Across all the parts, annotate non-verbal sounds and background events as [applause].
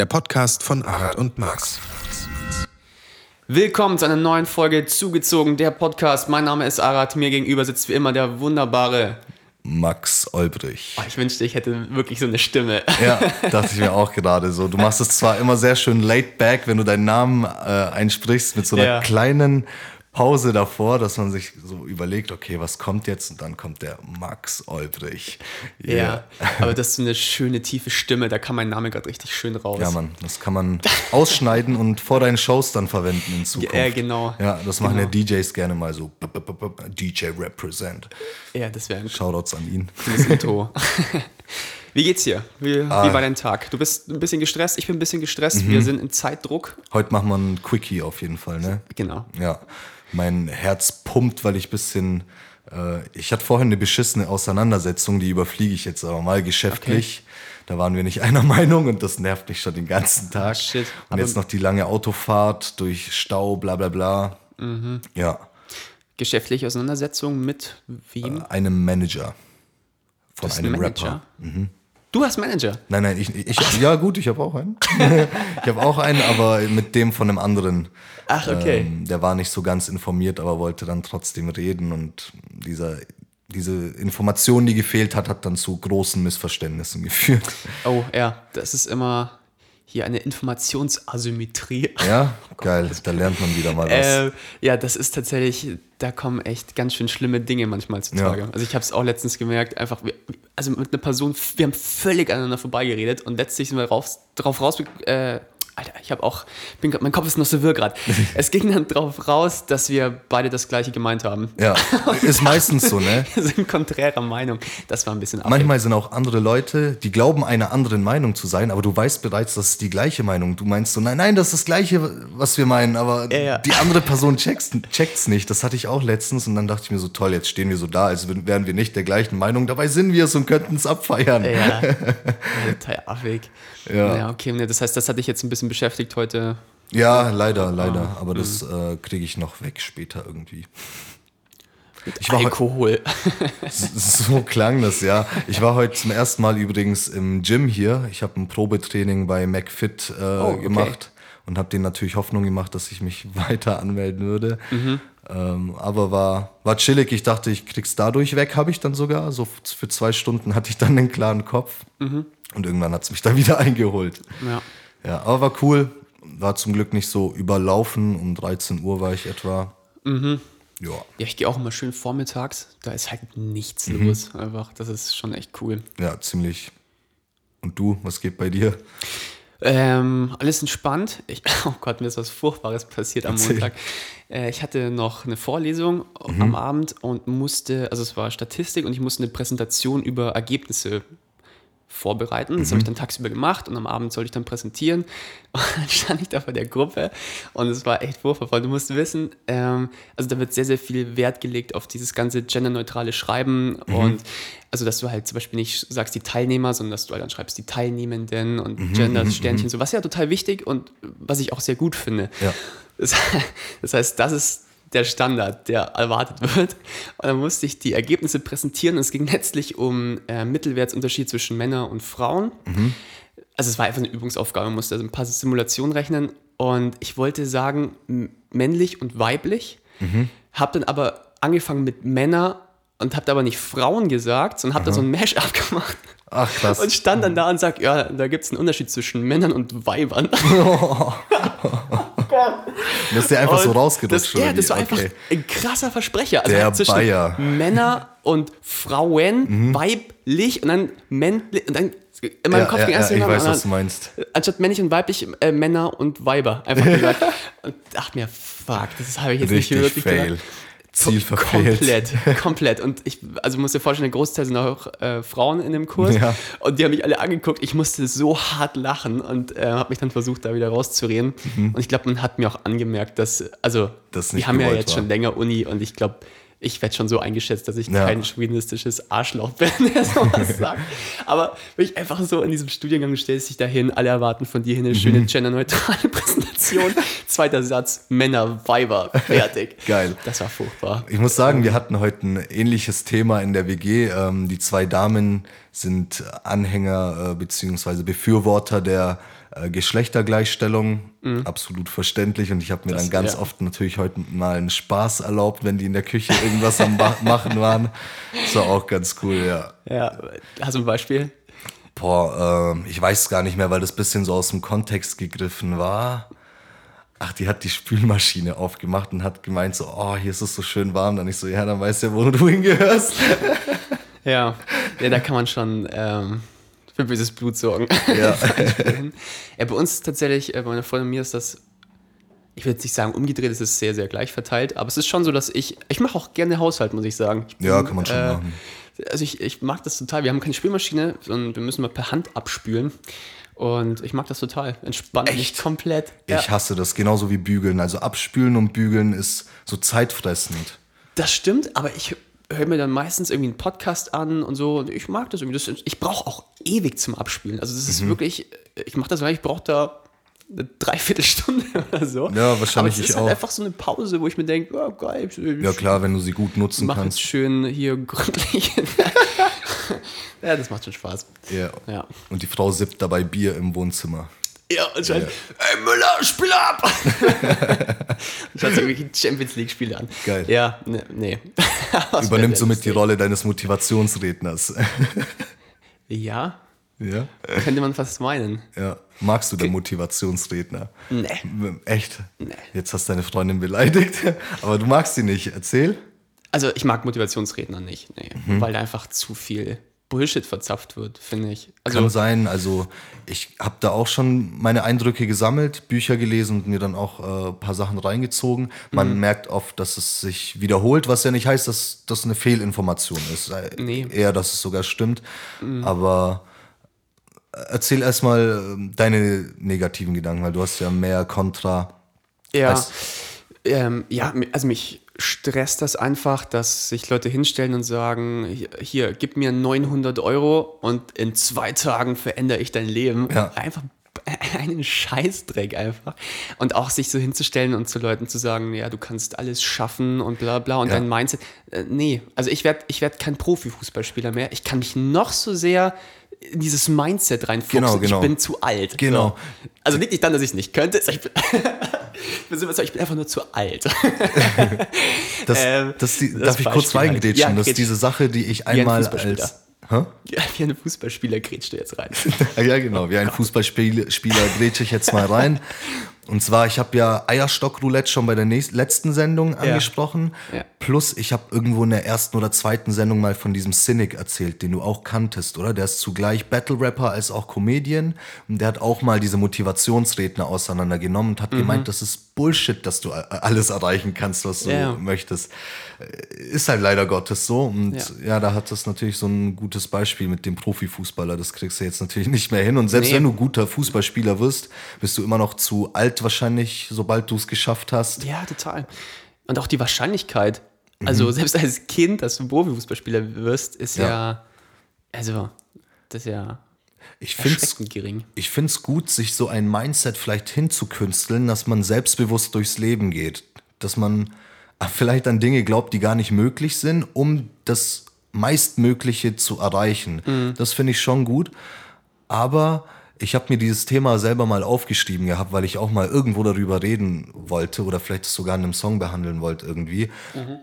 der Podcast von Arat und Max. Willkommen zu einer neuen Folge Zugezogen, der Podcast. Mein Name ist Arat, mir gegenüber sitzt wie immer der wunderbare Max Olbrich. Oh, ich wünschte, ich hätte wirklich so eine Stimme. Ja, [laughs] dachte ich mir auch gerade so. Du machst es zwar immer sehr schön laid back, wenn du deinen Namen äh, einsprichst, mit so einer Ja. kleinen Pause davor, dass man sich so überlegt, okay, was kommt jetzt? Und dann kommt der Max Olbrich. Ja, aber das ist so eine schöne, tiefe Stimme, da kam mein Name gerade richtig schön raus. Ja, Mann, das kann man ausschneiden und vor deinen Shows dann verwenden in Zukunft. Ja, genau. Ja, das machen Genau. ja DJs gerne mal so. DJ Represent. Ja, das wäre ein Shoutouts an ihn. Intro. [laughs] Wie geht's dir? Wie, Ah. wie war dein Tag? Du bist ein bisschen gestresst, ich bin ein bisschen gestresst. Mhm. Wir sind in Zeitdruck. Heute machen wir einen Quickie auf jeden Fall, ne? Genau. Ja, mein Herz pumpt, weil ich ein bisschen. Äh, ich hatte vorhin eine beschissene Auseinandersetzung, die überfliege ich jetzt aber mal geschäftlich. Da waren wir nicht [laughs] einer Meinung und das nervt mich schon den ganzen Tag. Shit. Und Aber- jetzt noch die lange Autofahrt durch Stau, bla bla bla. Mhm. Ja, Geschäftliche Auseinandersetzung mit wem? einem Manager. Von einem Manager? Rapper. Du hast Manager. Nein, nein, ich, ich ja gut, ich habe auch einen. ich habe auch einen, aber mit dem von einem anderen. Ach, okay. Ähm, der war nicht so ganz informiert, aber wollte dann trotzdem reden und dieser, diese Information, die gefehlt hat, hat dann zu großen Missverständnissen geführt. Oh, ja, das ist immer hier eine Informationsasymmetrie. Ja, [laughs] geil, da lernt man wieder mal was. Äh, ja, das ist tatsächlich, da kommen echt ganz schön schlimme Dinge manchmal zutage. Ja. Also ich habe es auch letztens gemerkt, einfach, also mit einer Person, wir haben völlig aneinander vorbeigeredet und letztlich sind wir raus, drauf raus, äh, Alter, ich habe auch, bin mein Kopf ist noch so wirr gerade. [laughs] es ging dann drauf raus, dass wir beide das Gleiche gemeint haben. ja, [laughs] ist meistens so, ne? Wir sind konträrer Meinung. Das war ein bisschen affig. Manchmal sind auch andere Leute, die glauben, einer anderen Meinung zu sein, aber du weißt bereits, das ist die gleiche Meinung. Du meinst so, nein, nein, das ist das Gleiche, was wir meinen, aber Ja, ja. die andere Person checkt's, checkt's nicht. Das hatte ich auch letztens und dann dachte ich mir so, toll, jetzt stehen wir so da, als wären wir nicht der gleichen Meinung. Dabei sind wir es und könnten es abfeiern. Ja, [laughs] total affig. Ja. Ja, okay, ne, das heißt, das hat dich jetzt ein bisschen beschäftigt heute. Ja, leider, leider. Ah, Aber das mhm. äh, kriege ich noch weg später irgendwie. Mit Ich war Alkohol. [laughs] So klang das, ja. Ich war heute zum ersten Mal übrigens im Gym hier. Ich habe ein Probetraining bei McFit äh, Oh, okay. gemacht und habe denen natürlich Hoffnung gemacht, dass ich mich [laughs] weiter anmelden würde. Mhm. Ähm, aber war, war chillig. Ich dachte, ich krieg's dadurch weg, habe ich dann sogar. So für zwei Stunden hatte ich dann einen klaren Kopf. Mhm. Und irgendwann hat's mich dann wieder [laughs] eingeholt. ja. Ja, aber war cool. War zum Glück nicht so überlaufen. Um 13 Uhr war ich etwa. Mhm. Ja. Ja, ich gehe auch immer schön vormittags. Da ist halt nichts Mhm. los. Einfach, das ist schon echt cool. Ja, ziemlich. Und du, was geht bei dir? Ähm, alles entspannt. Ich, [laughs] oh Gott, mir ist was Furchtbares passiert am Erzähl. Montag. Äh, ich hatte noch eine Vorlesung Mhm. am Abend und musste, also es war Statistik und ich musste eine Präsentation über Ergebnisse vorbereiten. Das Mhm. habe ich dann tagsüber gemacht und am Abend sollte ich dann präsentieren. [laughs] Und dann stand ich da vor der Gruppe und es war echt furchtbar. Du musst wissen, ähm, also da wird sehr, sehr viel Wert gelegt auf dieses ganze genderneutrale Schreiben Mhm. und also, dass du halt zum Beispiel nicht sagst die Teilnehmer, sondern dass du halt dann schreibst die Teilnehmenden und Mhm, Gender, Sternchen, so was ja total wichtig und was ich auch sehr gut finde. Ja. Das, [laughs] das heißt, das ist der Standard, der erwartet wird. Und dann musste ich die Ergebnisse präsentieren. Und es ging letztlich um äh, Mittelwertsunterschied zwischen Männern und Frauen. Also es war einfach eine Übungsaufgabe, man musste also ein paar Simulationen rechnen. Und ich wollte sagen, männlich und weiblich. Habe dann aber angefangen mit Männer und habe aber nicht Frauen gesagt, sondern habe da so ein Mash-up [laughs] gemacht. Ach, krass. Und stand dann da und sagt, ja, da gibt es einen Unterschied zwischen Männern und Weibern. [laughs] [laughs] Das ist dir einfach so Und rausgerutscht. Das, ja, das war einfach Okay. ein krasser Versprecher. Also Der halt zwischen Bayer. Mhm. Männer und Frauen, weiblich und dann männlich und dann in meinem Ja, Kopf ja, ging erst ja, ich weiß, was du meinst. Anstatt männlich und weiblich äh, Männer und Weiber einfach [laughs] gesagt. und dachte mir, fuck, das habe ich jetzt Richtig nicht wirklich fail. gesagt. Ziel verfehlt. Komplett, komplett. Und ich, also musst dir vorstellen, der Großteil sind auch äh, Frauen in dem Kurs. Ja. Und die haben mich alle angeguckt. Ich musste so hart lachen und äh, habe mich dann versucht, da wieder rauszureden. Und ich glaube, man hat mir auch angemerkt, dass, also, Mhm. Das die nicht haben ja jetzt war. schon länger Uni und ich glaube, ich werde schon so eingeschätzt, dass ich Ja. kein chauvinistisches Arschloch bin, [laughs] der sowas [laughs] sagt. Aber wenn ich einfach so in diesem Studiengang stellst dich dahin, alle erwarten von dir eine Mhm. schöne genderneutrale [laughs] Präsentation. Zweiter Satz, Männer, Weiber, fertig. Geil. Das war furchtbar. Ich muss sagen, wir hatten heute ein ähnliches Thema in der WG. Ähm, die zwei Damen sind Anhänger äh, beziehungsweise Befürworter der Äh, Geschlechtergleichstellung, absolut verständlich. Und ich habe mir Das- dann ganz ja. oft natürlich heute mal einen Spaß erlaubt, wenn die in der Küche irgendwas am [laughs] Machen waren. Das war auch ganz cool, ja. Ja, hast du ein Beispiel? Boah, ähm, ich weiß gar nicht mehr, weil das bisschen so aus dem Kontext gegriffen war. Ach, die hat die Spülmaschine aufgemacht und hat gemeint so, oh, hier ist es so schön warm. Dann ich so, ja, dann weißt du ja, wo du [laughs] hingehörst. Ja, ja da kann man schon ähm, für böses Blut sorgen. Ja. [laughs] ja, bei uns tatsächlich, äh, bei meiner Freundin und mir ist das, ich will jetzt nicht sagen umgedreht, es ist sehr, sehr gleich verteilt, aber es ist schon so, dass ich, ich mache auch gerne Haushalt, muss ich sagen. Ich Ja, kann man schon machen. Also ich, ich mag das total. Wir haben keine Spülmaschine, sondern wir müssen mal per Hand abspülen. Und ich mag das total. Entspannt mich Echt? komplett. Ich hasse das, genauso wie bügeln. Also abspülen und bügeln ist so zeitfressend. Das stimmt, aber ich höre mir dann meistens irgendwie einen Podcast an und so. Und ich mag das irgendwie. Das, ich brauche auch ewig zum Abspülen. Also das Mhm. ist wirklich, ich mache das, weil ich brauche da eine Dreiviertelstunde [laughs] oder so. Ja, wahrscheinlich aber es ich ist halt auch. einfach so eine Pause, wo ich mir denke, ja geil, ich, Ja klar, wenn du sie gut nutzen mach jetzt kannst. schön hier gründlich. [laughs] ja, das macht schon Spaß. Ja. Ja. Und die Frau sippt dabei Bier im Wohnzimmer. Ja, und schreit, ey Müller, spiel ab! und [laughs] schaut sich irgendwelche Champions League-Spiele an. Geil. Ja, ne, nee. [laughs] Übernimmt somit die. Rolle deines Motivationsredners. [laughs] Ja, ja? könnte man fast meinen. Ja. Magst du der Motivationsredner? Nee. Echt? Jetzt hast du deine Freundin beleidigt. [laughs] Aber du magst sie nicht. Erzähl. Also ich mag Motivationsredner nicht, nee, Mhm. weil da einfach zu viel Bullshit verzapft wird, finde ich. Also Kann sein. Also ich habe da auch schon meine Eindrücke gesammelt, Bücher gelesen und mir dann auch äh, ein paar Sachen reingezogen. Man Mhm. merkt oft, dass es sich wiederholt, was ja nicht heißt, dass das eine Fehlinformation ist. Nee. Mhm. Eher, dass es sogar stimmt. Aber äh, erzähl erstmal äh, deine negativen Gedanken, weil du hast ja mehr Kontra. Ja, ähm, ja, also mich stresst das einfach, dass sich Leute hinstellen und sagen, hier, gib mir 900 Euro und in zwei Tagen verändere ich dein Leben. Ja. Einfach [laughs] einen Scheißdreck einfach. Und auch sich so hinzustellen und zu Leuten zu sagen, ja, du kannst alles schaffen und bla bla und Ja. dein Mindset. Äh, nee, also ich werde ich werd kein Profifußballspieler mehr. Ich kann mich noch so sehr in dieses Mindset reinfuchsen. Genau, genau. Ich bin zu alt. Genau. So. Also liegt nicht daran, dass ich es nicht könnte. Ich bin, [laughs] ich bin einfach nur zu alt. [laughs] Das, Ähm, das die, das darf ich kurz halt. reingrätschen? Ja, das ist diese Sache, die ich ein einmal Fußballspieler. als. Ja, wie ein Fußballspieler grätscht du jetzt rein. [laughs] Ja, genau. Wie ein Fußballspieler Spieler grätsche ich jetzt mal rein. Und zwar, ich habe ja Eierstock-Roulette schon bei der nächsten, letzten Sendung angesprochen. Ja. Plus, ich habe irgendwo in der ersten oder zweiten Sendung mal von diesem Cynic erzählt, den du auch kanntest, oder? Der ist zugleich Battle-Rapper als auch Comedian. Und der hat auch mal diese Motivationsredner auseinandergenommen und hat gemeint, das ist Bullshit, dass du alles erreichen kannst, was du Ja. möchtest. Ist halt leider Gottes so. Und Ja. ja, da hat das natürlich so ein gutes Beispiel mit dem Profifußballer. Das kriegst du jetzt natürlich nicht mehr hin. Und selbst Nee. wenn du guter Fußballspieler wirst, bist du immer noch zu alt wahrscheinlich, sobald du es geschafft hast. Ja, total. Und auch die Wahrscheinlichkeit. Also selbst als Kind, dass du Profifußballspieler wirst, ist ja, Ja. also, das ist ja Ich finde es gering. ich gut, sich so ein Mindset vielleicht hinzukünsteln, dass man selbstbewusst durchs Leben geht. Dass man vielleicht an Dinge glaubt, die gar nicht möglich sind, um das meistmögliche zu erreichen. Das finde ich schon gut. Aber ich habe mir dieses Thema selber mal aufgeschrieben gehabt, weil ich auch mal irgendwo darüber reden wollte oder vielleicht sogar in einem Song behandeln wollte irgendwie.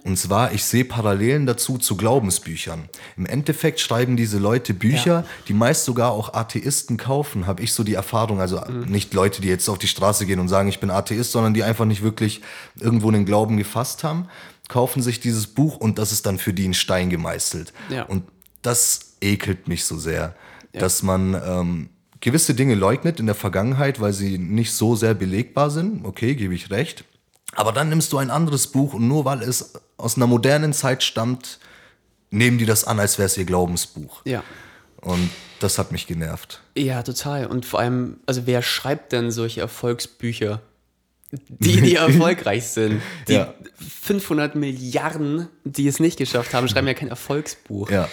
Und zwar, ich sehe Parallelen dazu zu Glaubensbüchern. Im Endeffekt schreiben diese Leute Bücher, Ja. die meist sogar auch Atheisten kaufen, habe ich so die Erfahrung. Also nicht Leute, die jetzt auf die Straße gehen und sagen, ich bin Atheist, sondern die einfach nicht wirklich irgendwo einen Glauben gefasst haben, kaufen sich dieses Buch und das ist dann für die in Stein gemeißelt. Ja. Und das ekelt mich so sehr, dass man ähm, gewisse Dinge leugnet in der Vergangenheit, weil sie nicht so sehr belegbar sind. Okay, gebe ich recht. Aber dann nimmst du ein anderes Buch und nur weil es aus einer modernen Zeit stammt, nehmen die das an, als wäre es ihr Glaubensbuch. Ja. Und das hat mich genervt. Ja, total. Und vor allem, also wer schreibt denn solche Erfolgsbücher? Die, die [laughs] erfolgreich sind. Die Ja. 500 Milliarden, die es nicht geschafft haben, schreiben ja kein Erfolgsbuch. Ja.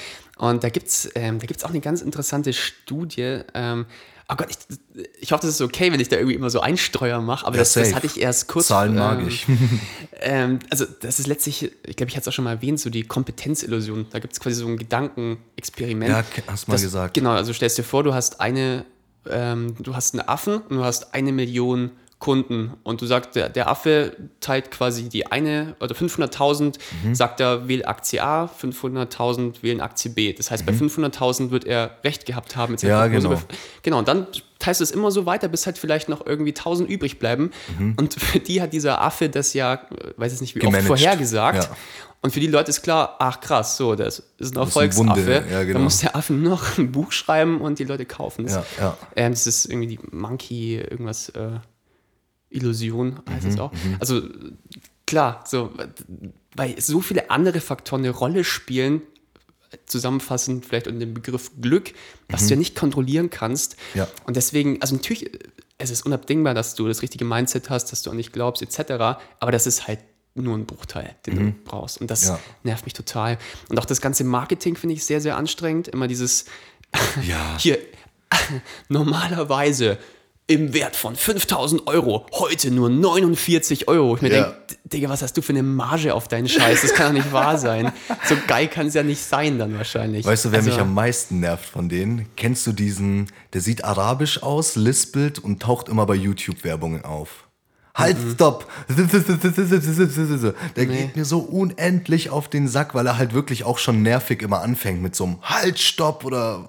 Und da gibt es ähm, da gibt's auch eine ganz interessante Studie. Ähm, oh Gott, ich, ich hoffe, das ist okay, wenn ich da irgendwie immer so Einstreuer mache, aber Ja, das, das hatte ich erst kurz. Zahlen mag ähm, ich. [laughs] ähm, also das ist letztlich, ich glaube, ich hatte es auch schon mal erwähnt, so die Kompetenzillusion. Da gibt es quasi so ein Gedankenexperiment. Ja, hast mal das, gesagt. Genau, also stellst dir vor, du hast eine ähm, du hast einen Affen und du hast eine Million Kunden und du sagst, der, der Affe teilt quasi die eine oder 500.000, Mhm. sagt er, wähl Aktie A, 500.000 wählen Aktie B. Das heißt, bei 500.000 wird er recht gehabt haben. Mhm. Ja, genau. Genau, und dann teilst du es immer so weiter, bis halt vielleicht noch irgendwie 1000 übrig bleiben. Mhm. Und für die hat dieser Affe das ja, äh, weiß ich nicht, wie Gemanagt. oft vorhergesagt. Ja. Und für die Leute ist klar, ach krass, so, das ist ein ist ein Erfolgsaffe. Wunder, ja, genau. Dann muss der Affe [laughs] noch ein Buch schreiben und die Leute kaufen es. Ja, ja. Ähm, das ist irgendwie die Monkey, irgendwas, äh, Illusion heißt Mhm, es auch. Also klar, so, weil so viele andere Faktoren eine Rolle spielen, zusammenfassend vielleicht unter dem Begriff Glück, was du ja nicht kontrollieren kannst. Mhm. Ja. Und deswegen, also natürlich, es ist unabdingbar, dass du das richtige Mindset hast, dass du an dich glaubst, etc. Aber das ist halt nur ein Bruchteil, den du brauchst. Und das Mhm. Ja. nervt mich total. Und auch das ganze Marketing finde ich sehr, sehr anstrengend. Immer dieses, Ja. [laughs] hier, [laughs] normalerweise im Wert von 5000 Euro, heute nur 49 Euro. Ich mir Ja. denke, Digga, was hast du für eine Marge auf deinen Scheiß? Das kann doch nicht wahr sein. [laughs] So geil kann es ja nicht sein dann wahrscheinlich. Weißt du, wer Also, mich am meisten nervt von denen? Kennst du diesen, der sieht arabisch aus, lispelt und taucht immer bei YouTube-Werbungen auf. Halt, Mhm. stopp! [laughs] Der geht mir so unendlich auf den Sack, weil er halt wirklich auch schon nervig immer anfängt mit so einem Halt, stopp oder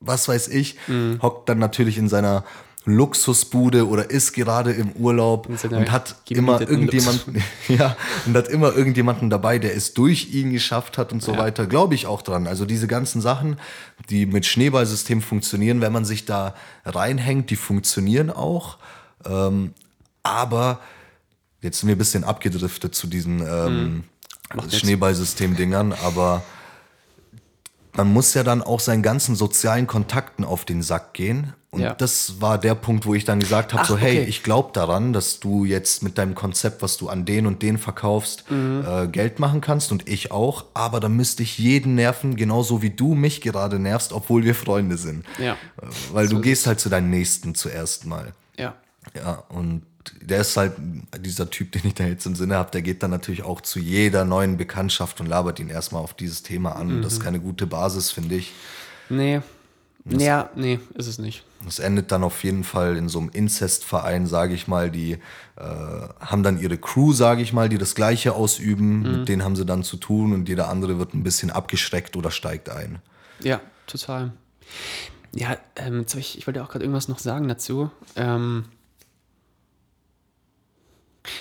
was weiß ich. Mhm. Hockt dann natürlich in seiner Luxusbude oder ist gerade im Urlaub und hat immer irgendjemanden, [laughs] ja, und hat immer irgendjemanden dabei, der es durch ihn geschafft hat und so weiter. Glaube ich auch dran. Also diese ganzen Sachen, die mit Schneeballsystem funktionieren, wenn man sich da reinhängt, die funktionieren auch. Ähm, aber jetzt sind wir ein bisschen abgedriftet zu diesen ähm, Schneeballsystem-Dingern, aber man muss ja dann auch seinen ganzen sozialen Kontakten auf den Sack gehen. Und Ja. das war der Punkt, wo ich dann gesagt habe: so, hey, okay. ich glaube daran, dass du jetzt mit deinem Konzept, was du an den und den verkaufst, Mhm. äh, Geld machen kannst und ich auch. Aber dann müsste ich jeden nerven, genauso wie du mich gerade nervst, obwohl wir Freunde sind. Ja. Äh, Weil du gehst halt zu deinem Nächsten zuerst mal. Ja. Ja, und der ist halt dieser Typ, den ich da jetzt im Sinne habe, der geht dann natürlich auch zu jeder neuen Bekanntschaft und labert ihn erstmal auf dieses Thema an. Und das Mhm. ist keine gute Basis, finde ich. Nee. Ja, nee, ist es nicht. Das endet dann auf jeden Fall in so einem Inzestverein, sage ich mal. Die äh, haben dann ihre Crew, sage ich mal, die das Gleiche ausüben. Mhm. Mit denen haben sie dann zu tun und jeder andere wird ein bisschen abgeschreckt oder steigt ein. Ja, total. Ja, ähm, ich, ich wollte auch gerade irgendwas noch sagen dazu. Ähm,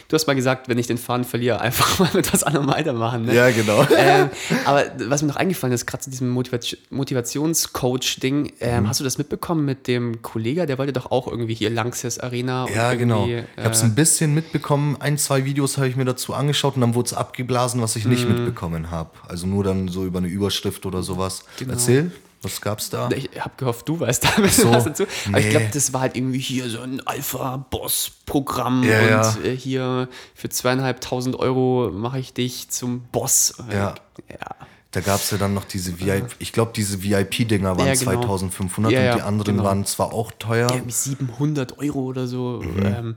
du hast mal gesagt, wenn ich den Faden verliere, einfach [laughs] mal mit was anderem weitermachen. Ne? Ja, genau. [laughs] ähm, aber was mir noch eingefallen ist, gerade zu diesem Motivation Motivationscoach-Ding, ähm, Mhm. hast du das mitbekommen mit dem Kollege? Der wollte doch auch irgendwie hier Lanxess Arena. und Ja, genau. Ich habe es äh, ein bisschen mitbekommen. Ein, zwei Videos habe ich mir dazu angeschaut und dann wurde es abgeblasen, was ich nicht Mhm. mitbekommen habe. Also nur dann so über eine Überschrift oder sowas. Genau. Erzähl, was gab's da? Ich habe gehofft, du weißt [laughs] da ein so. was dazu. Aber ich Nee. glaube, das war halt irgendwie hier so ein Alpha-Boss-Programm Ja, und ja. äh, hier für zweieinhalbtausend Euro mache ich dich zum Boss. Ja. ja. Da gab es ja dann noch diese VIP, ich glaube, diese VIP-Dinger waren Ja, genau. 2500 Ja, ja, und die anderen genau. waren zwar auch teuer. Ja, irgendwie 700 Euro oder so. Mhm. Ähm,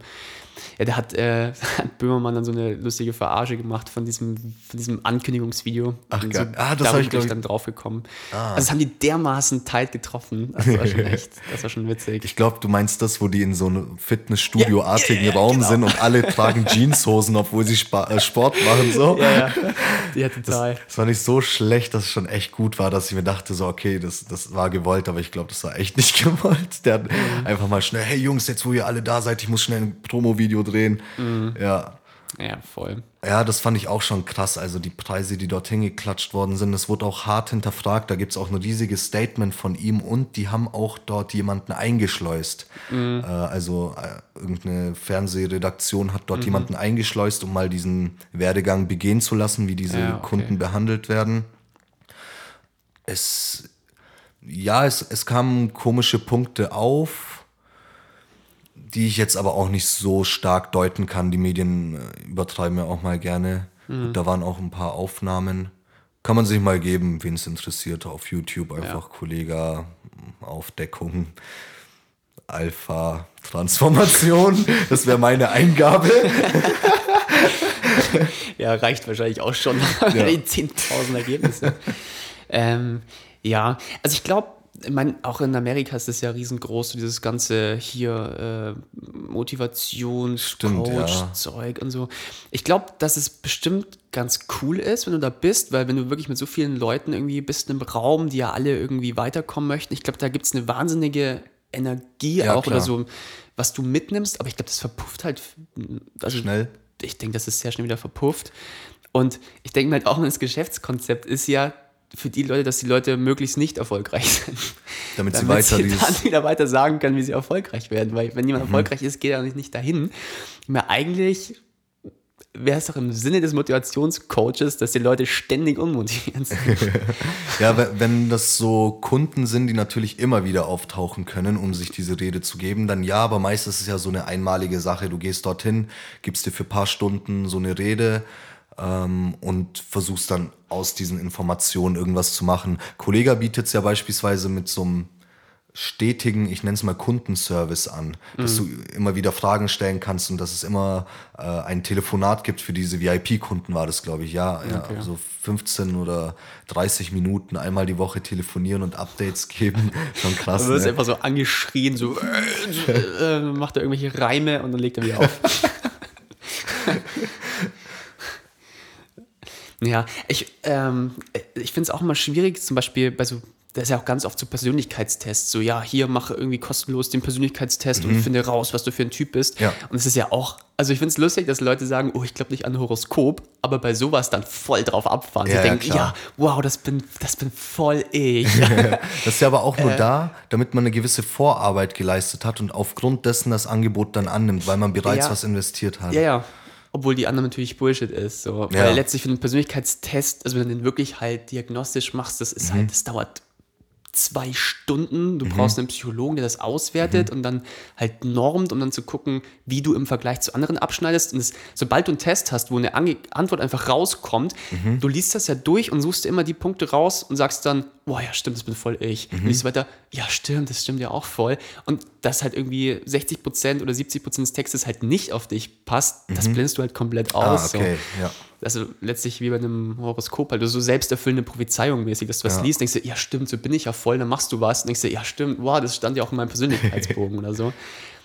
ja, da hat, äh, [laughs] hat Böhmermann dann so eine lustige Verarsche gemacht von diesem, von diesem Ankündigungsvideo. Ach. So, Ah, das darum hab ich, bin glaub ich- dann drauf gekommen. Also das haben die dermaßen tight getroffen. Das war schon [laughs] echt, das war schon witzig. Ich glaube, du meinst das, wo die in so einem Fitnessstudio-artigen Ja, ja, Raum genau. sind und alle [laughs] tragen Jeanshosen, obwohl sie Spa äh, Sport machen. So. ja, ja. Total. Das war nicht so schlecht, dass es schon echt gut war, dass ich mir dachte, so, okay, das, das war gewollt, aber ich glaube, das war echt nicht gewollt. Der hat Mhm. einfach mal schnell, hey Jungs, jetzt wo ihr alle da seid, ich muss schnell ein Promo-Video drehen. Mhm. Ja. Ja, voll. Ja, das fand ich auch schon krass. Also die Preise, die dort hingeklatscht worden sind, das wurde auch hart hinterfragt. Da gibt es auch ein riesiges Statement von ihm und die haben auch dort jemanden eingeschleust. Mhm. Äh, also äh, irgendeine Fernsehredaktion hat dort Mhm. jemanden eingeschleust, um mal diesen Werdegang begehen zu lassen, wie diese Ja, okay. Kunden behandelt werden. Es, ja, es, es kamen komische Punkte auf, die ich jetzt aber auch nicht so stark deuten kann. Die Medien äh, übertreiben ja auch mal gerne. Mhm. Da waren auch ein paar Aufnahmen. Kann man sich mal geben, wen es interessiert, auf YouTube einfach Kollega, Aufdeckung, Alpha, Transformation. [laughs] Das wäre meine Eingabe. [laughs] Ja, reicht wahrscheinlich auch schon. Ja. Die 10.000 Ergebnisse. ähm, ja, also ich glaube, ich meine, auch in Amerika ist das ja riesengroß, so dieses ganze hier äh, Motivationscoach-Zeug ja. und so. Ich glaube, dass es bestimmt ganz cool ist, wenn du da bist, weil wenn du wirklich mit so vielen Leuten irgendwie bist im Raum, die ja alle irgendwie weiterkommen möchten, ich glaube, da gibt es eine wahnsinnige Energie Ja, auch klar. oder so, was du mitnimmst, aber ich glaube, das verpufft halt also Schnell. ich denke, das ist sehr schnell wieder verpufft. Und ich denke mir halt auch, das Geschäftskonzept ist ja für die Leute, dass die Leute möglichst nicht erfolgreich sind. [laughs] Damit sie weiter sie dann wieder weiter sagen können, wie sie erfolgreich werden. Weil wenn jemand erfolgreich ist, geht er nicht, nicht dahin. Mehr eigentlich wäre es doch im Sinne des Motivationscoaches, dass die Leute ständig unmotiviert sind. [laughs] Ja, we- wenn das so Kunden sind, die natürlich immer wieder auftauchen können, um sich diese Rede zu geben, dann ja, aber meist ist es ja so eine einmalige Sache. Du gehst dorthin, gibst dir für ein paar Stunden so eine Rede ähm, und versuchst dann aus diesen Informationen irgendwas zu machen. Kollega bietet es ja beispielsweise mit so einem stetigen, ich nenne es mal Kundenservice an, dass du immer wieder Fragen stellen kannst und dass es immer äh, ein Telefonat gibt für diese VIP-Kunden, war das, glaube ich, ja, ja, Okay. so 15 oder 30 Minuten einmal die Woche telefonieren und Updates geben, [laughs] schon krass. Du wirst Ne? einfach so angeschrien, so äh, äh, macht er irgendwelche Reime und dann legt er wieder auf. [laughs] ja, ich, ähm, ich finde es auch immer schwierig, zum Beispiel bei so, da ist ja auch ganz oft so Persönlichkeitstests, so ja, hier mache irgendwie kostenlos den Persönlichkeitstest und finde raus, was du für ein Typ bist. Ja. Und es ist ja auch, also ich finde es lustig, dass Leute sagen, oh, ich glaube nicht an Horoskop, aber bei sowas dann voll drauf abfahren. Ja, Sie ja, denken, klar. ja, wow, das bin, das bin voll ich. [laughs] Das ist ja aber auch Äh. nur da, damit man eine gewisse Vorarbeit geleistet hat und aufgrund dessen das Angebot dann annimmt, weil man bereits Ja. was investiert hat. Ja, ja. Obwohl die andere natürlich Bullshit ist. So. Ja. Weil letztlich für einen Persönlichkeitstest, also wenn du den wirklich halt diagnostisch machst, das ist Mhm. halt, das dauert zwei Stunden. Mhm. Du brauchst einen Psychologen, der das auswertet und dann halt normt, um dann zu gucken, wie du im Vergleich zu anderen abschneidest. Und das, sobald du einen Test hast, wo eine Ange Antwort einfach rauskommt, Mhm. du liest das ja durch und suchst immer die Punkte raus und sagst dann, boah, ja, stimmt, das bin voll ich. Mhm. Und liest weiter, ja, stimmt, das stimmt ja auch voll. Und dass halt irgendwie 60% oder 70% des Textes halt nicht auf dich passt, das blendest du halt komplett Mhm. Ah, aus. okay, so. ja. Also letztlich wie bei einem Horoskop, halt so selbsterfüllende Prophezeiung mäßig, dass du was Ja. liest, denkst du, ja stimmt, so bin ich ja voll, dann machst du was und denkst du, ja stimmt, wow, das stand ja auch in meinem Persönlichkeitsbogen [laughs] oder so.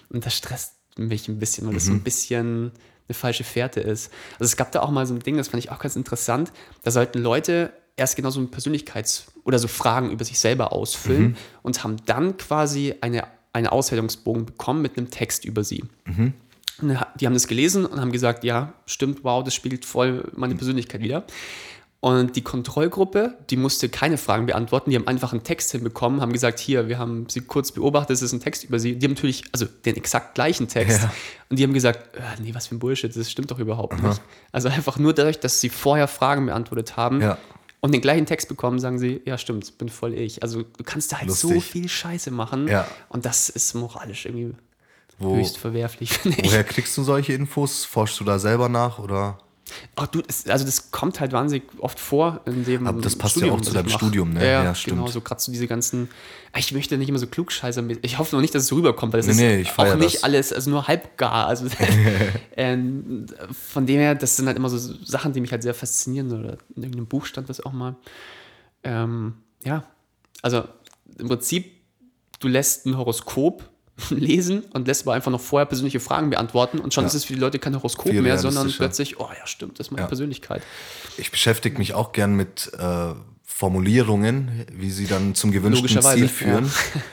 Und das stresst mich ein bisschen, weil das so Mhm. ein bisschen eine falsche Fährte ist. Also es gab da auch mal so ein Ding, das fand ich auch ganz interessant, da sollten Leute erst genau so ein Persönlichkeits- oder so Fragen über sich selber ausfüllen Mhm. und haben dann quasi eine, einen Auswertungsbogen bekommen mit einem Text über sie. Mhm. Und Die haben das gelesen und haben gesagt, ja, stimmt, wow, das spiegelt voll meine Persönlichkeit wieder. Und die Kontrollgruppe, die musste keine Fragen beantworten, die haben einfach einen Text hinbekommen, haben gesagt, hier, wir haben sie kurz beobachtet, es ist ein Text über sie. Die haben natürlich, also den exakt gleichen Text. Ja. Und die haben gesagt, äh, nee, was für ein Bullshit, das stimmt doch überhaupt nicht. Also einfach nur dadurch, dass sie vorher Fragen beantwortet haben Ja. und den gleichen Text bekommen, sagen sie, ja, stimmt, bin voll ich. Also du kannst da halt so Lustig. viel Scheiße machen. Ja. Und das ist moralisch irgendwie Wo, höchst verwerflich, [laughs] finde ich. woher kriegst du solche Infos? Forschst du da selber nach oder? Ach du, also das kommt halt wahnsinnig oft vor in dem Aber das passt ja auch zu deinem. Studium, ne? Ja, Ja, ja stimmt. genau, so gerade so diese ganzen, ich möchte nicht immer so klugscheißer, ich hoffe noch nicht, dass es so rüberkommt, weil das Nee, ist nee, ich auch nicht das. alles, also nur halb gar, also [laughs] [laughs] ähm, von dem her, das sind halt immer so Sachen, die mich halt sehr faszinieren oder in irgendeinem Buch stand das auch mal. Ähm, ja, also im Prinzip, du lässt ein Horoskop [laughs] lesen und lässt aber einfach noch vorher persönliche Fragen beantworten und schon Ja. ist es für die Leute kein Horoskop Viel mehr, sondern plötzlich, oh ja, stimmt, das ist meine Ja. Persönlichkeit. Ich beschäftige mich auch gern mit äh, Formulierungen, wie sie dann zum gewünschten Ziel führen. ja. [laughs]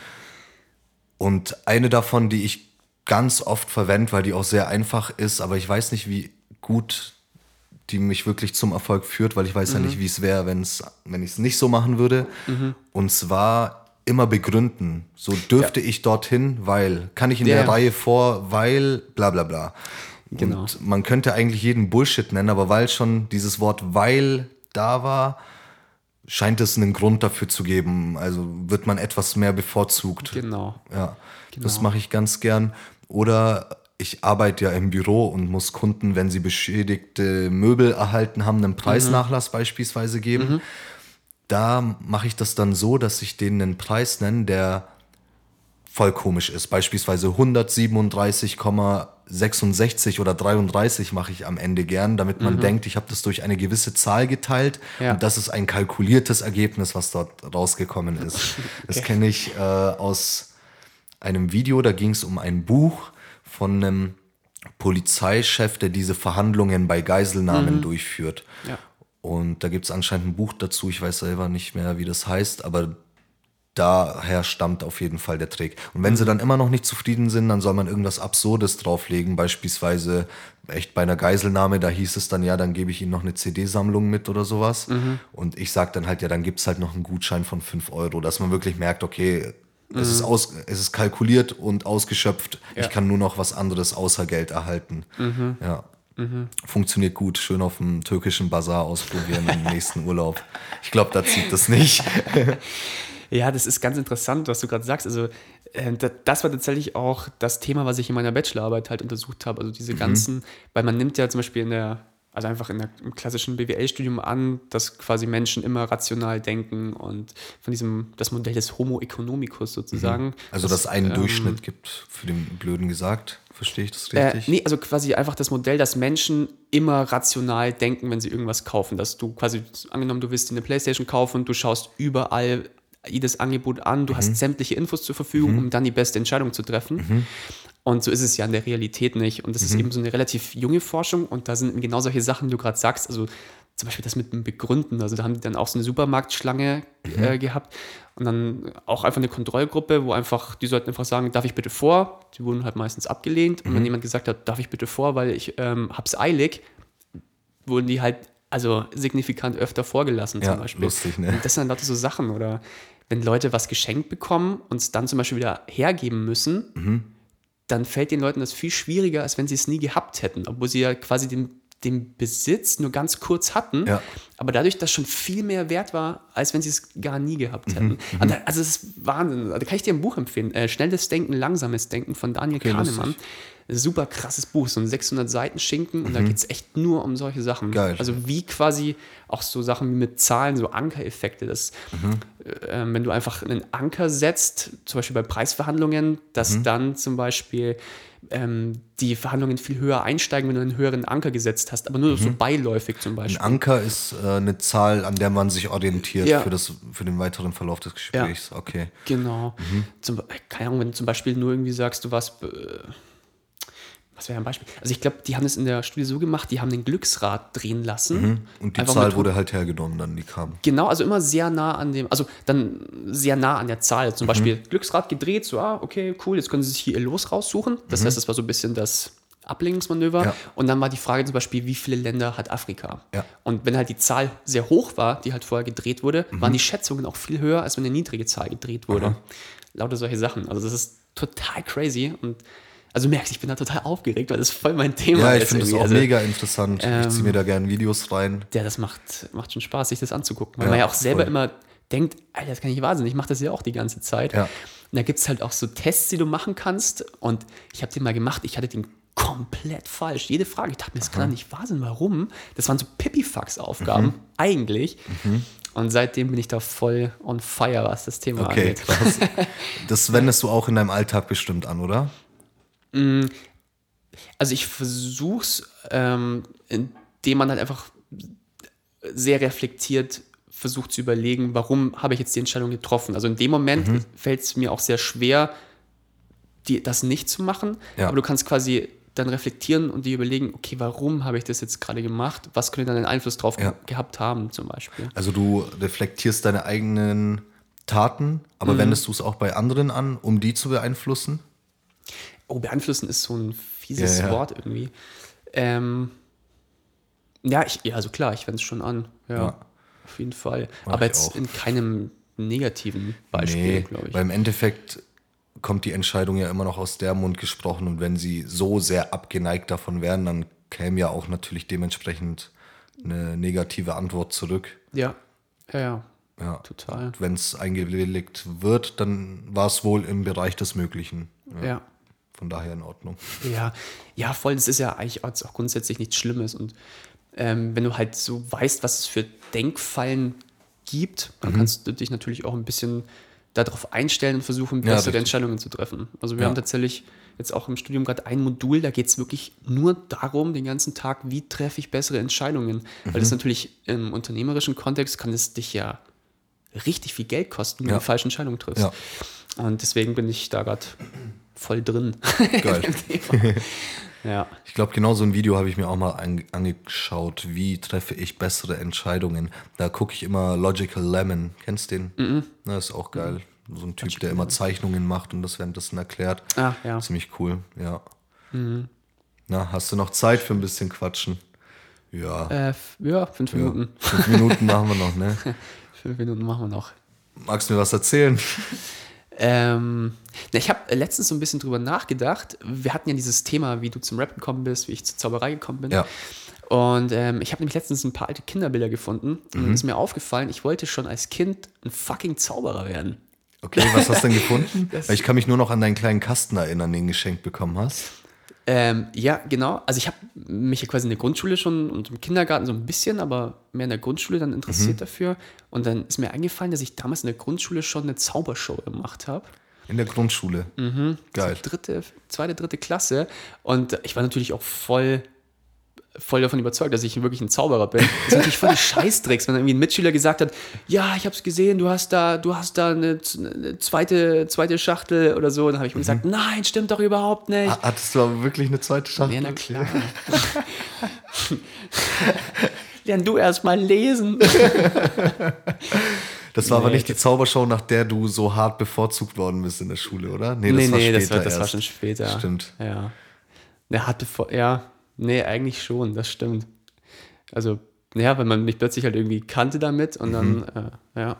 Und eine davon, die ich ganz oft verwende, weil die auch sehr einfach ist, aber ich weiß nicht, wie gut die mich wirklich zum Erfolg führt, weil ich weiß ja Mhm. nicht, wie es wäre, wenn ich es nicht so machen würde. Und zwar immer begründen. So dürfte ich dorthin, weil, kann ich in Ja, der ja. Reihe vor, weil, bla bla bla. Genau. Und man könnte eigentlich jeden Bullshit nennen, aber weil schon dieses Wort weil da war, scheint es einen Grund dafür zu geben. Also wird man etwas mehr bevorzugt. Genau. Ja, das mache ich ganz gern. Oder ich arbeite ja im Büro und muss Kunden, wenn sie beschädigte Möbel erhalten haben, einen Preisnachlass beispielsweise geben. Da mache ich das dann so, dass ich denen einen Preis nenne, der voll komisch ist. Beispielsweise 137,8 66 oder 33 mache ich am Ende gern, damit man denkt, ich habe das durch eine gewisse Zahl geteilt Ja. und das ist ein kalkuliertes Ergebnis, was dort rausgekommen ist. [laughs] Das kenne ich äh, aus einem Video, da ging es um ein Buch von einem Polizeichef, der diese Verhandlungen bei Geiselnahmen durchführt. Ja. Und da gibt es anscheinend ein Buch dazu, ich weiß selber nicht mehr, wie das heißt, aber daher stammt auf jeden Fall der Trick. Und wenn sie dann immer noch nicht zufrieden sind, dann soll man irgendwas Absurdes drauflegen, beispielsweise echt bei einer Geiselnahme, da hieß es dann, ja, dann gebe ich ihnen noch eine CD-Sammlung mit oder sowas. Und ich sag dann halt, ja, dann gibt's halt noch einen Gutschein von 5 Euro, dass man wirklich merkt, okay, es, ist aus, es ist kalkuliert und ausgeschöpft. Ich kann nur noch was anderes außer Geld erhalten. Ja. Funktioniert gut. Schön auf dem türkischen Bazar ausprobieren im nächsten Urlaub. Ich glaube, da zieht das nicht. [laughs] Ja, das ist ganz interessant, was du gerade sagst. Also, äh, da- das war tatsächlich auch das Thema, was ich in meiner Bachelorarbeit halt untersucht habe. Also, diese ganzen, weil man nimmt ja zum Beispiel in der, also einfach in der, im klassischen BWL-Studium an, dass quasi Menschen immer rational denken und von diesem, das Modell des Homo economicus sozusagen. Also, dass es einen ähm, Durchschnitt gibt, für den Blöden gesagt. Verstehe ich das Äh, richtig? nee, also quasi einfach das Modell, dass Menschen immer rational denken, wenn sie irgendwas kaufen. Dass du quasi, angenommen, du willst dir eine Playstation kaufen, du schaust überall jedes Angebot an, du Mhm. hast sämtliche Infos zur Verfügung, um dann die beste Entscheidung zu treffen. Mhm. Und so ist es ja in der Realität nicht. Und das ist eben so eine relativ junge Forschung und da sind eben genau solche Sachen, die du gerade sagst, also zum Beispiel das mit dem Begründen. Also da haben die dann auch so eine Supermarktschlange Mhm. äh, gehabt und dann auch einfach eine Kontrollgruppe, wo einfach, die sollten einfach sagen, darf ich bitte vor? Die wurden halt meistens abgelehnt. Und Mhm. wenn jemand gesagt hat, darf ich bitte vor, weil ich ähm, hab's eilig, wurden die halt also signifikant öfter vorgelassen Ja, zum Beispiel. lustig, ne? Und das sind dann lauter so Sachen. Oder wenn Leute was geschenkt bekommen und es dann zum Beispiel wieder hergeben müssen, Mhm. dann fällt den Leuten das viel schwieriger, als wenn sie es nie gehabt hätten, obwohl sie ja quasi den, den Besitz nur ganz kurz hatten, Ja. aber dadurch das schon viel mehr wert war, als wenn sie es gar nie gehabt Mhm, hätten. Und da, also es ist Wahnsinn. Da kann ich dir ein Buch empfehlen. Äh, Schnelles Denken, Langsames Denken von Daniel Kahnemann. lustig. Super krasses Buch, so ein 600 Seiten Schinken und da geht es echt nur um solche Sachen. Mhm. Geil. Also wie quasi auch so Sachen wie mit Zahlen, so Ankereffekte, dass äh, ähm, wenn du einfach einen Anker setzt, zum Beispiel bei Preisverhandlungen, dass Mhm. dann zum Beispiel ähm, die Verhandlungen viel höher einsteigen, wenn du einen höheren Anker gesetzt hast, aber nur so beiläufig zum Mhm. Ein Beispiel. Anker ist äh, eine Zahl, an der man sich orientiert Ja. für, das, für den weiteren Verlauf des Gesprächs. Okay. Genau. Mhm. Zum, keine Ahnung, wenn du zum Beispiel nur irgendwie sagst, du warst. Äh, was wäre ein Beispiel? Also ich glaube, die haben das in der Studie so gemacht, die haben den Glücksrad drehen lassen. Und die Einfach Zahl mit- wurde halt hergenommen, dann die kam. Genau, also immer sehr nah an dem, also dann sehr nah an der Zahl. Mhm. Zum Beispiel Glücksrad gedreht, so, ah, okay, cool, jetzt können sie sich hier ihr Los raussuchen. Das heißt, das war so ein bisschen das Ablenkungsmanöver. Mhm. Ja. Und dann war die Frage zum Beispiel, wie viele Länder hat Afrika? Ja. Und wenn halt die Zahl sehr hoch war, die halt vorher gedreht wurde, Mhm. waren die Schätzungen auch viel höher, als wenn eine niedrige Zahl gedreht wurde. Lauter solche Sachen. Also das ist total crazy und also du merkst, ich bin da total aufgeregt, weil das voll mein Thema Ja, ich ist. finde das auch Also, mega interessant. ich ziehe mir da gerne Videos rein. ja, das macht, macht schon Spaß, sich das anzugucken. Weil Ja, man ja auch selber voll. immer denkt, Alter, das kann nicht wahr sein, ich mache das ja auch die ganze Zeit. Ja. Und da gibt es halt auch so Tests, die du machen kannst. Und ich habe den mal gemacht, ich hatte den komplett falsch. Jede Frage, ich dachte mir, das kann doch nicht wahr sein. Warum? Das waren so Pipifax-Aufgaben, Mhm. eigentlich. Und seitdem bin ich da voll on fire, was das Thema Okay, angeht. krass. [laughs] Das wendest du auch in deinem Alltag bestimmt an, oder? Also ich versuche es, ähm, indem man halt einfach sehr reflektiert versucht zu überlegen, warum habe ich jetzt die Entscheidung getroffen. Also in dem Moment Mhm. fällt es mir auch sehr schwer, die, das nicht zu machen. Ja. Aber du kannst quasi dann reflektieren und dir überlegen, okay, warum habe ich das jetzt gerade gemacht? Was könnte dann einen Einfluss drauf Ja. ge gehabt haben zum Beispiel? Also du reflektierst deine eigenen Taten, aber Mhm. wendest du es auch bei anderen an, um die zu beeinflussen? Oh, beeinflussen ist so ein fieses Ja, ja. Wort irgendwie. Ähm, ja, ich, ja, also klar, ich wende es schon an. Ja, Ja. auf jeden Fall. Mach Aber jetzt auch. in keinem negativen Beispiel, nee, glaube ich. weil im Endeffekt kommt die Entscheidung ja immer noch aus der Mund gesprochen und wenn sie so sehr abgeneigt davon wären, dann käme ja auch natürlich dementsprechend eine negative Antwort zurück. Ja, ja, ja, Ja. total. Wenn es eingewilligt wird, dann war es wohl im Bereich des Möglichen. Ja. Von daher in Ordnung. Ja, ja, voll. Das ist ja eigentlich auch grundsätzlich nichts Schlimmes. Und ähm, wenn du halt so weißt, was es für Denkfallen gibt, dann Mhm. kannst du dich natürlich auch ein bisschen darauf einstellen und versuchen, Ja, bessere richtig. Entscheidungen zu treffen. Also wir Ja. haben tatsächlich jetzt auch im Studium gerade ein Modul, da geht es wirklich nur darum, den ganzen Tag, wie treffe ich bessere Entscheidungen. Weil das natürlich im unternehmerischen Kontext kann es dich ja richtig viel Geld kosten, wenn Ja. du falsche Entscheidungen triffst. Ja. Und deswegen bin ich da gerade voll drin. [laughs] Geil. [laughs] ja. Ich glaube, genau so ein Video habe ich mir auch mal an, angeschaut. Wie treffe ich bessere Entscheidungen? Da gucke ich immer Logical Lemon. Kennst du den? Mhm. Na, ist auch geil. So ein Typ, der immer Zeichnungen macht und das währenddessen erklärt. Ah, ja. Ziemlich cool, ja. Na, hast du noch Zeit für ein bisschen Quatschen? Ja, Äh, ja, fünf ja. Minuten. fünf Minuten machen wir noch, ne? [laughs] Fünf Minuten machen wir noch. Magst du mir was erzählen? Ähm, na, ich habe letztens so ein bisschen drüber nachgedacht. Wir hatten ja dieses Thema, wie du zum Rap gekommen bist, wie ich zur Zauberei gekommen bin. Ja. Und ähm, ich habe nämlich letztens ein paar alte Kinderbilder gefunden und Mhm. dann ist mir aufgefallen, ich wollte schon als Kind ein fucking Zauberer werden. Okay, was hast du denn [laughs] gefunden? Ich kann mich nur noch an deinen kleinen Kasten erinnern, den du geschenkt bekommen hast. Ähm, ja, genau. Also ich habe mich ja quasi in der Grundschule schon und im Kindergarten so ein bisschen, aber mehr in der Grundschule dann Mhm. interessiert dafür. Und dann ist mir eingefallen, dass ich damals in der Grundschule schon eine Zaubershow gemacht habe. In der Grundschule. Geil. dritte, zweite, dritte Klasse. Und ich war natürlich auch voll, voll davon überzeugt, dass ich wirklich ein Zauberer bin. Das ist natürlich voll Scheißdrecks, wenn irgendwie ein Mitschüler gesagt hat, ja, ich habe es gesehen, du hast da, du hast da eine, eine zweite, zweite Schachtel oder so. Und dann habe ich mir gesagt, nein, stimmt doch überhaupt nicht. Ha- Hattest du aber wirklich eine zweite Schachtel? Ja, na klar. [laughs] Lern du erst mal lesen. Das war aber Nee, nicht die Zaubershow, nach der du so hart bevorzugt worden bist in der Schule, oder? Nee, nee, das, war, das war schon später. Stimmt. Ja. Der hatte vor, ja, nee, eigentlich schon, das stimmt. Also, ja, weil man mich plötzlich halt irgendwie kannte damit und dann, Mhm. äh, ja.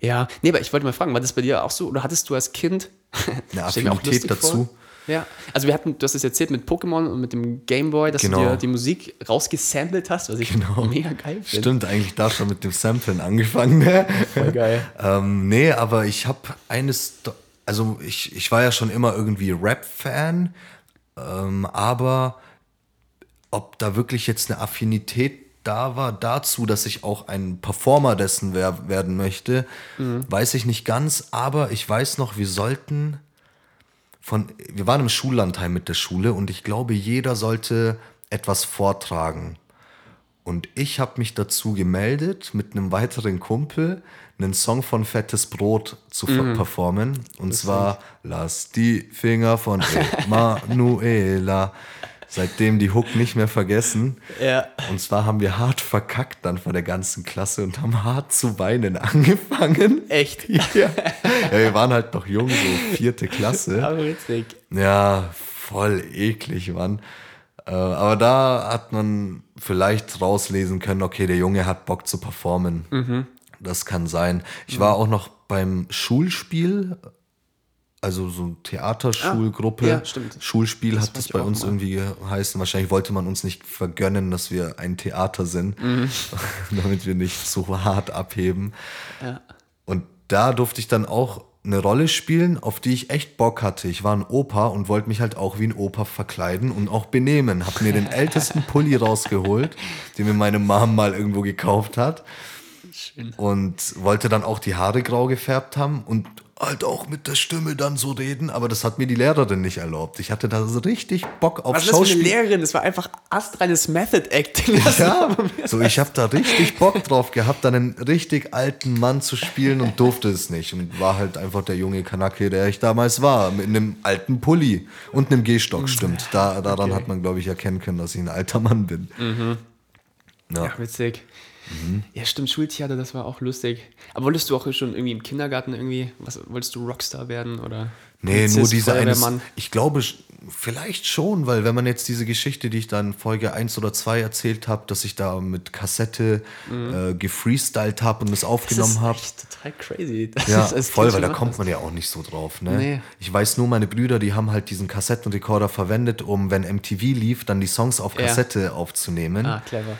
Ja, nee, aber ich wollte mal fragen, war das bei dir auch so oder hattest du als Kind [laughs] [laughs] Eine Affinität dazu. Vor. Ja, also wir hatten, du hast es erzählt mit Pokémon und mit dem Gameboy, dass Genau. du dir die Musik rausgesampelt hast, was ich Genau. [laughs] mega geil finde. Stimmt, eigentlich da schon mit dem Samplen angefangen. Ne? Voll geil. ähm, nee, aber ich habe eines, also ich, ich war ja schon immer irgendwie Rap-Fan, ähm, aber ob da wirklich jetzt eine Affinität da war dazu, dass ich auch ein Performer dessen wer werden möchte, weiß ich nicht ganz, aber ich weiß noch, wir sollten von, wir waren im Schullandheim mit der Schule und ich glaube, jeder sollte etwas vortragen. Und ich habe mich dazu gemeldet, mit einem weiteren Kumpel einen Song von Fettes Brot zu Mhm. performen. Und zwar Lass die Finger von [laughs] Emanuela. Seitdem die Hook nicht mehr vergessen. Ja. Und zwar haben wir hart verkackt dann vor der ganzen Klasse und haben hart zu weinen [laughs] angefangen. Echt? [laughs] Ja. ja, wir waren halt noch jung, so vierte Klasse. Aber witzig. Ja, voll eklig, Mann. Äh, aber da hat man vielleicht rauslesen können, okay, der Junge hat Bock zu performen. Das kann sein. Ich war auch noch beim Schulspiel, also so eine Theaterschulgruppe. Ah, ja, stimmt. Schulspiel Das hat das bei uns mal. irgendwie geheißen. Wahrscheinlich wollte man uns nicht vergönnen, dass wir ein Theater sind, [laughs] damit wir nicht so hart abheben. Ja. Und da durfte ich dann auch eine Rolle spielen, auf die ich echt Bock hatte. Ich war ein Opa und wollte mich halt auch wie ein Opa verkleiden und auch benehmen. Hab mir den [laughs] ältesten Pulli rausgeholt, den mir meine Mom mal irgendwo gekauft hat. Schön. Und wollte dann auch die Haare grau gefärbt haben und halt auch mit der Stimme dann so reden, aber das hat mir die Lehrerin nicht erlaubt. Ich hatte da so richtig Bock auf Was ist das für eine Schauspiel. Lehrerin? Das war einfach astreines Method Acting. Ja, so ich habe da richtig Bock drauf gehabt, dann einen richtig alten Mann zu spielen und durfte es nicht und war halt einfach der junge Kanake, der ich damals war, mit einem alten Pulli und einem Gehstock, stimmt. Da, daran hat man, glaube ich, erkennen können, dass ich ein alter Mann bin. Ja. Ja, witzig. Mhm. Ja, stimmt, Schultheater, das war auch lustig. Aber wolltest du auch schon irgendwie im Kindergarten irgendwie, was wolltest du Rockstar werden oder Nee, Polizist, nur diese eines, ich glaube vielleicht schon, weil wenn man jetzt diese Geschichte, die ich da in Folge 1 oder 2 erzählt habe, dass ich da mit Kassette äh, gefreestylt habe und das Mhm. Das aufgenommen ist habe. echt total crazy. [laughs] Das Ja, ist- das voll, weil da kommt man ja auch nicht so drauf. Ne? Nee. Ich weiß nur, meine Brüder, die haben halt diesen Kassettenrekorder verwendet, um, wenn MTV lief, dann die Songs auf Ja. Kassette aufzunehmen. Ah, clever.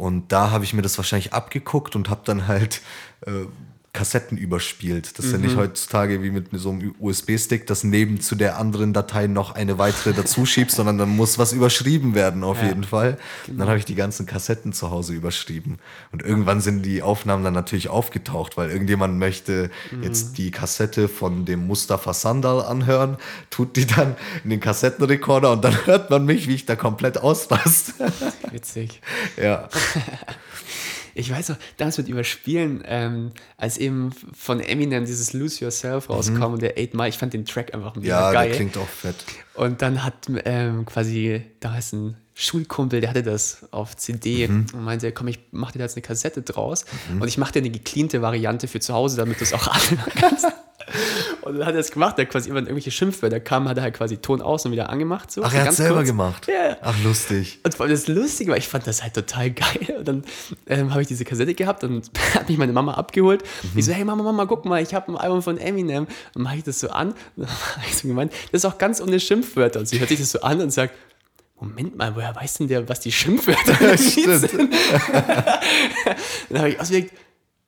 Und da habe ich mir das wahrscheinlich abgeguckt und habe dann halt äh, Kassetten überspielt. Das ist ja nicht heutzutage wie mit so einem USB-Stick, dass neben zu der anderen Datei noch eine weitere dazu schiebst, sondern dann muss was überschrieben werden auf Ja, jeden Fall. Und dann habe ich die ganzen Kassetten zu Hause überschrieben. Und irgendwann sind die Aufnahmen dann natürlich aufgetaucht, weil irgendjemand möchte jetzt die Kassette von dem Mustafa Sandal anhören, tut die dann in den Kassettenrekorder und dann [laughs] hört man mich, wie ich da komplett ausraste. Witzig. ja. [laughs] Ich weiß noch, damals mit Überspielen, ähm, als eben von Eminem dieses Lose Yourself rauskam und der 8 Mile, ich fand den Track einfach mega Mhm. Ja, geil. der klingt auch fett. Und dann hat ähm, quasi, da ist ein Schulkumpel, der hatte das auf CD Mhm. und meinte, komm, ich mach dir da jetzt eine Kassette draus und ich mach dir eine gecleante Variante für zu Hause, damit du es auch [laughs] anhören kannst. [laughs] und dann hat er es gemacht, der quasi immer irgendwelche Schimpfwörter kamen, hat er halt quasi Ton aus und wieder angemacht. So, Ach, er hat ganz selber kurz. gemacht. Ja. Ach, lustig. Und vor allem das Lustige war, ich fand das halt total [laughs] geil. Und dann ähm, habe ich diese Kassette gehabt und [laughs] hat mich meine Mama abgeholt. Ich so, hey Mama, Mama, guck mal, ich habe ein Album von Eminem. Und mache ich das so an. Und dann habe ich so gemeint, das ist auch ganz ohne Schimpfwörter. Und sie hört sich das so an und sagt, Moment mal, woher weiß denn der, was die Schimpfwörter sind? dann habe ich ausgelegt,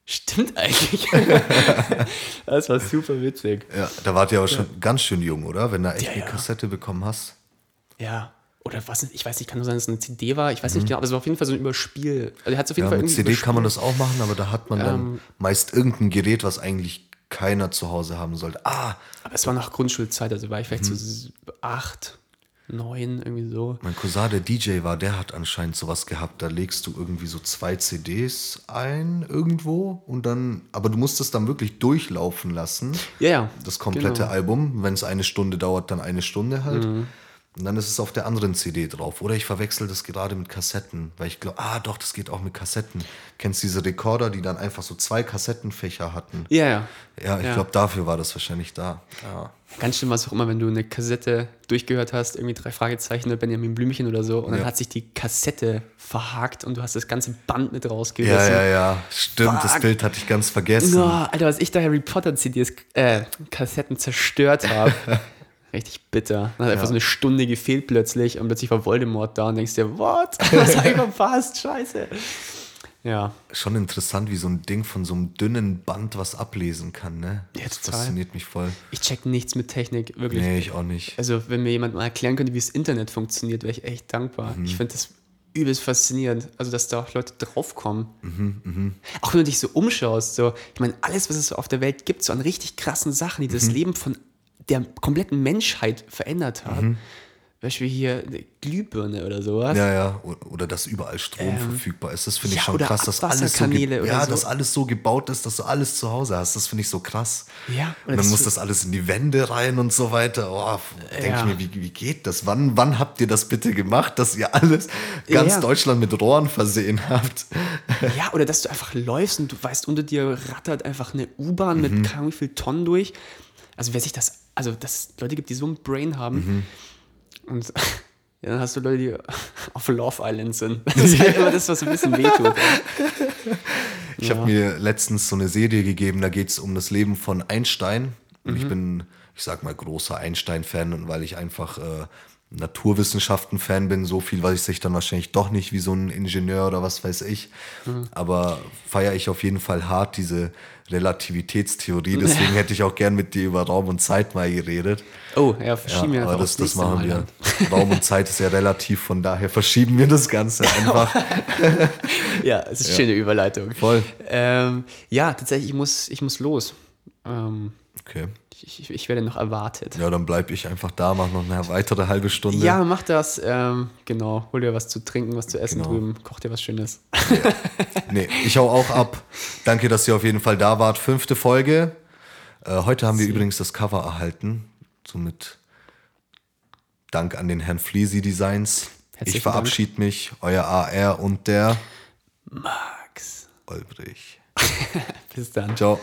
stimmt eigentlich. [laughs] das war super witzig. Ja, da wart ihr aber schon ganz schön jung, oder? Wenn du echt Ja, eine ja. Kassette bekommen hast. Ja. Oder was, ich weiß nicht, kann nur sein, dass es eine CD war. Ich weiß nicht genau, aber es war auf jeden Fall so ein Überspiel. Also hat es auf jeden Mhm. Ja, Fall mit CD kann man überspielt. das auch machen, aber da hat man dann Ähm. meist irgendein Gerät, was eigentlich keiner zu Hause haben sollte. Ah, Aber es war nach Grundschulzeit, also war ich vielleicht Mhm. so acht, neun, irgendwie so. mein Cousin, der DJ war, der hat anscheinend sowas gehabt. Da legst du irgendwie so zwei CDs ein irgendwo und dann, aber du musst es dann wirklich durchlaufen lassen. Ja, ja. Das komplette genau. Album. Wenn es eine Stunde dauert, dann eine Stunde halt. Mhm. Und dann ist es auf der anderen CD drauf. Oder ich verwechsel das gerade mit Kassetten, weil ich glaube, ah doch, das geht auch mit Kassetten. Kennst diese Rekorder, die dann einfach so zwei Kassettenfächer hatten? Ja, ja. Ja, ich Ja. glaube, dafür war das wahrscheinlich da. Ja. Ganz schlimm war es auch immer, wenn du eine Kassette durchgehört hast, irgendwie drei Fragezeichen oder Benjamin Blümchen oder so, und dann Ja. hat sich die Kassette verhakt und du hast das ganze Band mit ja, rausgerissen. ja, ja, stimmt, das Fuck. Bild hatte ich ganz vergessen. Oh, Alter, was ich da Harry Potter CDs, äh, Kassetten zerstört habe. [laughs] Richtig bitter. Dann hat einfach Ja. so eine Stunde gefehlt plötzlich und plötzlich war Voldemort da und denkst dir, what? [laughs] Was hab ich verpasst? Scheiße. Ja. Schon interessant, wie so ein Ding von so einem dünnen Band was ablesen kann, ne? Ja, das total. fasziniert mich voll. Ich check nichts mit Technik, wirklich. Nee, ich auch nicht. Also, wenn mir jemand mal erklären könnte, wie das Internet funktioniert, wäre ich echt dankbar. Mhm. Ich finde das übelst faszinierend. Also, dass da auch Leute draufkommen. Mhm, Auch wenn du dich so umschaust, so, ich meine, alles, was es so auf der Welt gibt, so an richtig krassen Sachen, die Mhm. das Leben von der kompletten Menschheit verändert haben. Mhm. Beispiel hier eine Glühbirne oder sowas. Ja, ja, oder dass überall Strom verfügbar ist. Das finde ich Ähm, ja, schon krass, dass alles so, ja, so. dass alles so gebaut ist, dass du alles zu Hause hast. Das finde ich so krass. Ja, und dann muss das alles in die Wände rein und so weiter. Oh, denke Ja. ich mir, wie, wie geht das? Wann, wann habt ihr das bitte gemacht, dass ihr alles, ganz Ja. Deutschland mit Rohren versehen habt? Ja, oder dass du einfach läufst und du weißt, unter dir rattert einfach eine U-Bahn Mhm. mit Ahnung wie viel Tonnen durch. Also wer sich das, also dass es Leute gibt, die so ein Brain haben Mhm. und [laughs] ja, dann hast du Leute, die [laughs] auf Love Island sind. [laughs] Das ist halt immer das, was ein bisschen wehtut. Ich habe mir letztens so eine Serie gegeben, da geht es um das Leben von Einstein. Und Mhm. ich bin, ich sag mal, großer Einstein-Fan und weil ich einfach äh, Naturwissenschaften-Fan bin, so viel weiß ich dann wahrscheinlich doch nicht wie so ein Ingenieur oder was weiß ich. Mhm. Aber feiere ich auf jeden Fall hart diese Relativitätstheorie. [laughs] Deswegen hätte ich auch gern mit dir über Raum und Zeit mal geredet. Oh, ja, verschieben wir Ja, einfach aber das, das nächste machen Mal wir. dann. Raum und Zeit ist ja relativ, von daher verschieben wir das Ganze [laughs] einfach. [laughs] Ja, es ist eine schöne Überleitung. Voll. Ähm, ja, tatsächlich, ich muss, ich muss los. Ähm, Okay. Ich, ich werde noch erwartet. Ja, dann bleib ich einfach da, mach noch eine weitere halbe Stunde. Ja, mach das. Ähm, genau. Hol dir was zu trinken, was zu essen Genau. drüben. Koch dir was Schönes. Nee, ich hau auch ab. Danke, dass ihr auf jeden Fall da wart. Fünfte Folge. Äh, heute haben wir übrigens das Cover erhalten. Somit Dank an den Herrn Fleasy Designs. Herzlichen ich verabschiede mich, euer AR und der Max. Olbrich. [laughs] Bis dann. Ciao.